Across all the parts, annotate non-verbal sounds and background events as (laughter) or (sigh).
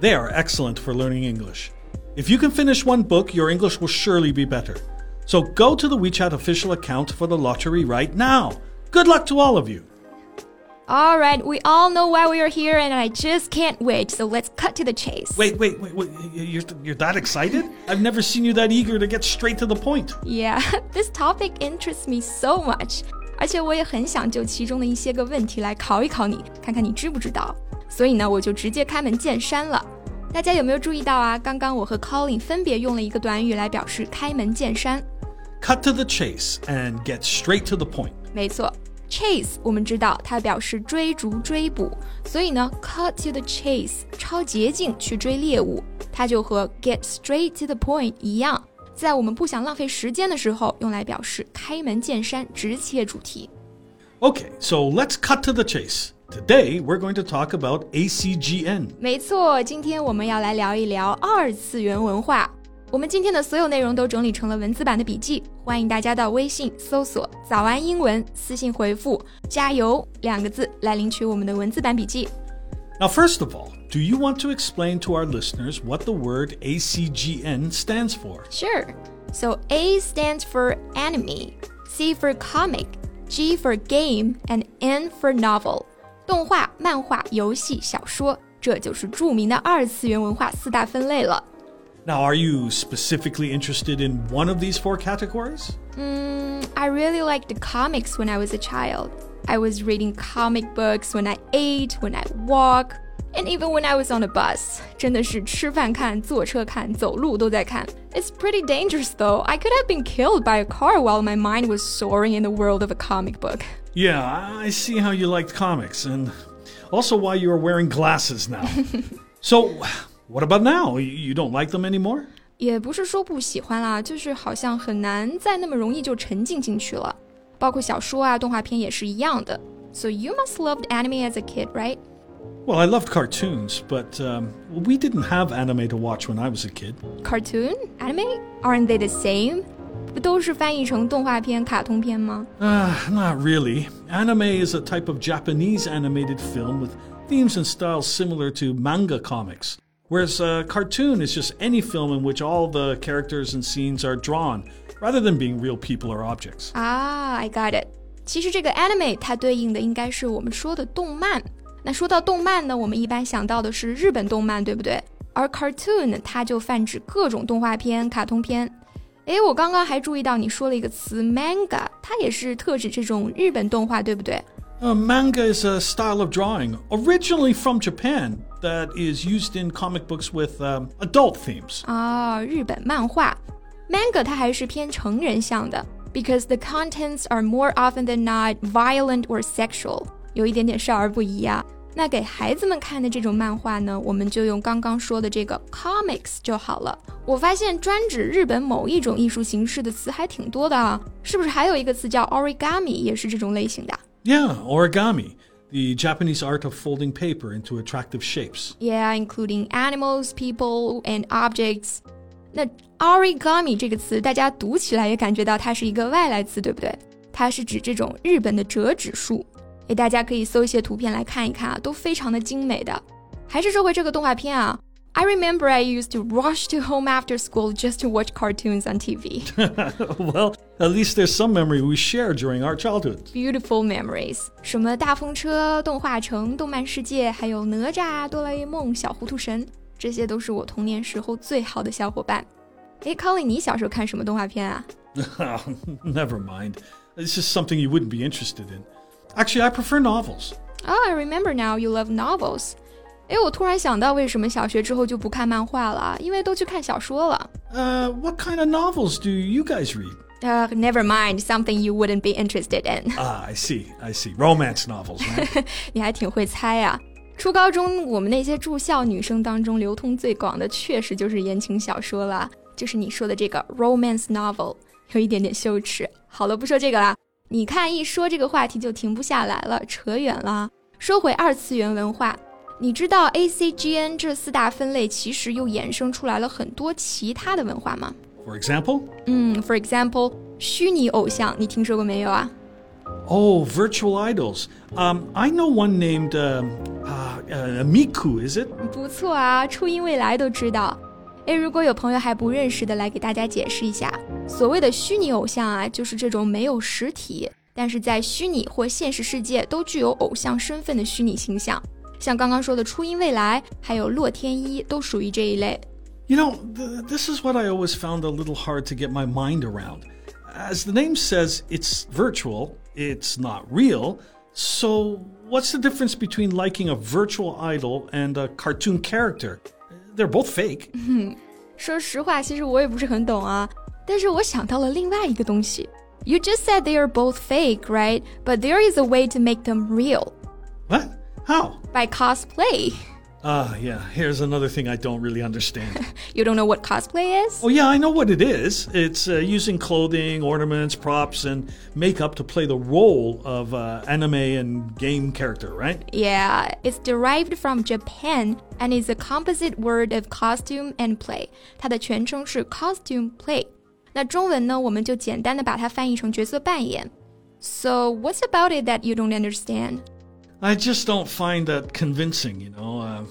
They are excellent for learning English. If you can finish one book, your English will surely be better. So go to the WeChat official account for the lottery right now. Good luck to all of you. All right, we all know why we are here, and I just can't wait. So let's cut to the chase. Wait, wait, wait, wait. You're, you're that excited? I've never seen you that eager to get straight to the point. Yeah, (laughs) this topic interests me so much. 而且我也很想就其中的一些个问题来考一考你，看看你知不知道。所以呢，我就直接开门见山了。 大家有没有注意到啊？刚刚我和 Colin 分别用了一个短语来表示开门见山。Cut to the chase and get straight to the point. 没错，chase 我们知道它表示追逐、追捕，所以呢，cut to the chase 抄捷径去追猎物，它就和 get straight to the point 一样，在我们不想浪费时间的时候，用来表示开门见山、直切主题。Okay, so let's cut to the chase. Today we're going to talk about ACGN. 没错，今天我们要来聊一聊二次元文化。我们今天的所有内容都整理成了文字版的笔记，欢迎大家到微信搜索“早安英文”，私信回复“加油”两个字来领取我们的文字版笔记。Now, first of all, do you want to explain to our listeners what the word ACGN stands for? Sure. So A stands for anime, C for comic, G for game, and N for novel. 动画、漫画、游戏、小说，这就是着名的二次元文化四大分类了。Now, are you specifically interested in one of these four categories? Mm, I really liked the comics when I was a child. I was reading comic books when I ate, when I walk, and even when I was on a bus. 真的是吃饭看、坐车看、走路都在看。It's pretty dangerous though. I could have been killed by a car while my mind was soaring in the world of a comic book. Yeah, I see how you liked comics, and also why you are wearing glasses now. (laughs) so, what about now? You don't like them anymore? 也不是说不喜欢啦，就是好像很难再那么容易就沉浸进去了。包括小说啊、动画片也是一样的。So you must loved anime as a kid, right? Well, I loved cartoons, but um, we didn't have anime to watch when I was a kid. Cartoon? Anime? Aren't they the same? 不都是翻译成动画片、卡通片吗？Uh, not really. Anime is a type of Japanese animated film with themes and styles similar to manga comics. Whereas a cartoon is just any film in which all the characters and scenes are drawn, rather than being real people or objects. Ah, I got it. 其实这个 anime 它对应的应该是我们说的动漫。那说到动漫呢，我们一般想到的是日本动漫，对不对？而 cartoon 它就泛指各种动画片、卡通片。 诶，我刚刚还注意到你说了一个词 manga，它也是特指这种日本动画，对不对？Uh, manga is a style of drawing originally from Japan that is used in comic books with um, adult themes. 啊，日本漫画，manga 它还是偏成人向的，because the contents are more often than not violent or sexual，有一点点少儿不宜啊。 那给孩子们看的这种漫画呢，我们就用刚刚说的这个 comics 就好了。我发现专指日本某一种艺术形式的词还挺多的啊，是不是还有一个词叫 origami，也是这种类型的？Yeah, origami. The Japanese art of folding paper into attractive shapes. Yeah, including animals, people, and objects. 那 origami 这个词，大家读起来也感觉到它是一个外来词，对不对？它是指这种日本的折纸术。 诶，大家可以搜一些图片来看一看啊，都非常的精美的。还是说回这个动画片啊，I remember I used to rush to home after school just to watch cartoons on TV. (laughs) well, at least there's some memory we share during our childhood. Beautiful memories，什么大风车、动画城、动漫世界，还有哪吒、哆啦 A 梦、小糊涂神，这些都是我童年时候最好的小伙伴。诶，Colin，你小时候看什么动画片啊？Never mind. (laughs) This is something you wouldn't be interested in. Actually, I prefer novels. Oh, I remember now. You love novels. 哎，我突然想到，为什么小学之后就不看漫画了？因为都去看小说了。Uh, what kind of novels do you guys read? Uh, never mind. Something you wouldn't be interested in. (laughs) Ah, I see. I see. Romance novels. Right? (laughs) 你还挺会猜啊。 初高中我们那些住校女生当中流通最广的，确实就是言情小说了，就是你说的这个 romance novel，有一点点羞耻。好了，不说这个啦。 你看，一说这个话题就停不下来了，扯远了。说回二次元文化，你知道 A C G N 这四大分类其实又衍生出来了很多其他的文化吗？For example，嗯，For example，虚拟偶像，你听说过没有啊？Oh, virtual idols. Um, I know one named uh, uh, Miku, is it? 不错啊，初音未来都知道。哎，如果有朋友还不认识的，来给大家解释一下。所谓的虚拟偶像啊，就是这种没有实体，但是在虚拟或现实世界都具有偶像身份的虚拟形象。像刚刚说的初音未来，还有洛天依，都属于这一类。You know, this is what I always found a little hard to get my mind around. As the name says, it's virtual it's not real. So, what's the difference between liking a virtual idol and a cartoon character? They're both fake. 说实话，其实我也不是很懂啊。但是我想到了另外一个东西。You just said they are both fake, right? But there is a way to make them real. What? How? By cosplay. Ah, uh, yeah, here's another thing I don't really understand. (laughs) you don't know what cosplay is? Oh, yeah, I know what it is. It's uh, using clothing, ornaments, props, and makeup to play the role of uh, anime and game character, right? Yeah, it's derived from Japan and is a composite word of costume and play. 它的全称是 costume play. 那中文呢，我们就简单的把它翻译成角色扮演。So, what's about it that you don't understand? I just don't find that convincing, you know. Uh,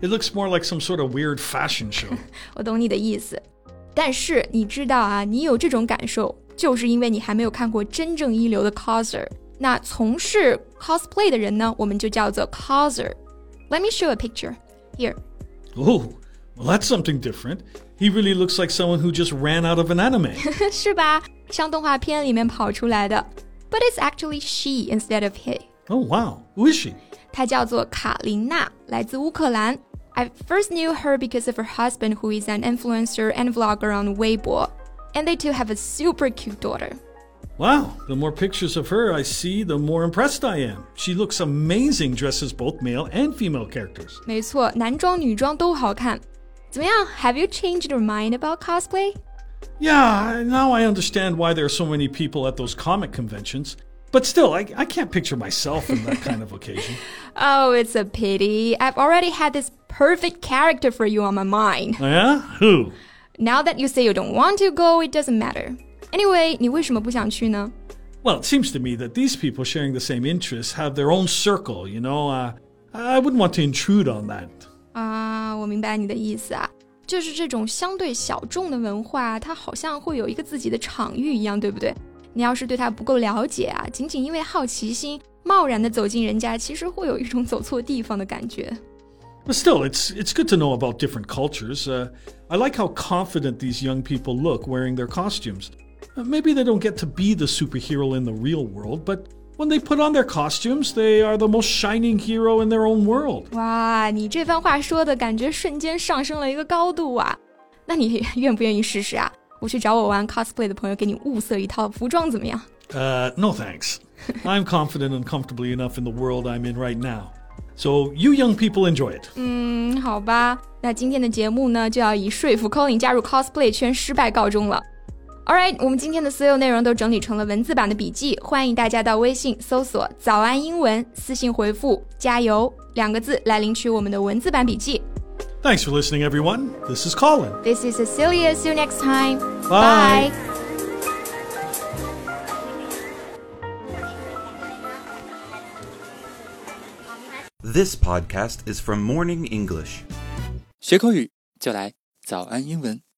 it looks more like some sort of weird fashion show. (laughs) 我懂你的意思，但是你知道啊，你有这种感受，就是因为你还没有看过真正一流的 coser。那从事 cosplay 的人呢，我们就叫做 coser。Let me show a picture here. Oh, well, that's something different. He really looks like someone who just ran out of an anime. (laughs) 是吧？像动画片里面跑出来的。But it's actually she instead of he. Oh wow, who is she? 她叫做卡琳娜，来自乌克兰。I first knew her because of her husband, who is an influencer and vlogger on Weibo, and they too have a super cute daughter. Wow, the more pictures of her I see, the more impressed I am. She looks amazing dressed as both male and female characters. 没错，男装女装都好看。 怎么样？Have you changed your mind about cosplay? Yeah, now I understand why there are so many people at those comic conventions. But still, I, I can't picture myself in that kind of (laughs) occasion. oh, it's a pity. I've already had this perfect character for you on my mind. Oh, yeah? Who? Now that you say you don't want to go, it doesn't matter. Anyway, 你为什么不想去呢? Well, it seems to me that these people sharing the same interests have their own circle, you know. Uh, I wouldn't want to intrude on that. 啊，我明白你的意思啊，就是这种相对小众的文化，它好像会有一个自己的场域一样，对不对？你要是对它不够了解啊，仅仅因为好奇心贸然的走进人家，其实会有一种走错地方的感觉。But still, it's it's good to know about different cultures. Uh, I like how confident these young people look wearing their costumes. Maybe they don't get to be the superhero in the real world, but when they put on their costumes, they are the most shining hero in their own world. 哇，你这番话说的感觉瞬间上升了一个高度啊！那你愿不愿意试试啊？我去找我玩 cosplay 的朋友，给你物色一套服装，怎么样？Uh, no thanks. (laughs) I'm confident and comfortably enough in the world I'm in right now. So you young people enjoy it. 嗯，好吧。那今天的节目呢，就要以说服 Colin 加入 cosplay 圈失败告终了。 All right，我们今天的所有内容都整理成了文字版的笔记，欢迎大家到微信搜索“早安英文”，私信回复“加油”两个字来领取我们的文字版笔记。Thanks for listening, everyone. This is Colin. This is Cecilia. See you next time. Bye. Bye. This podcast is from Morning English. 学口语就来早安英文。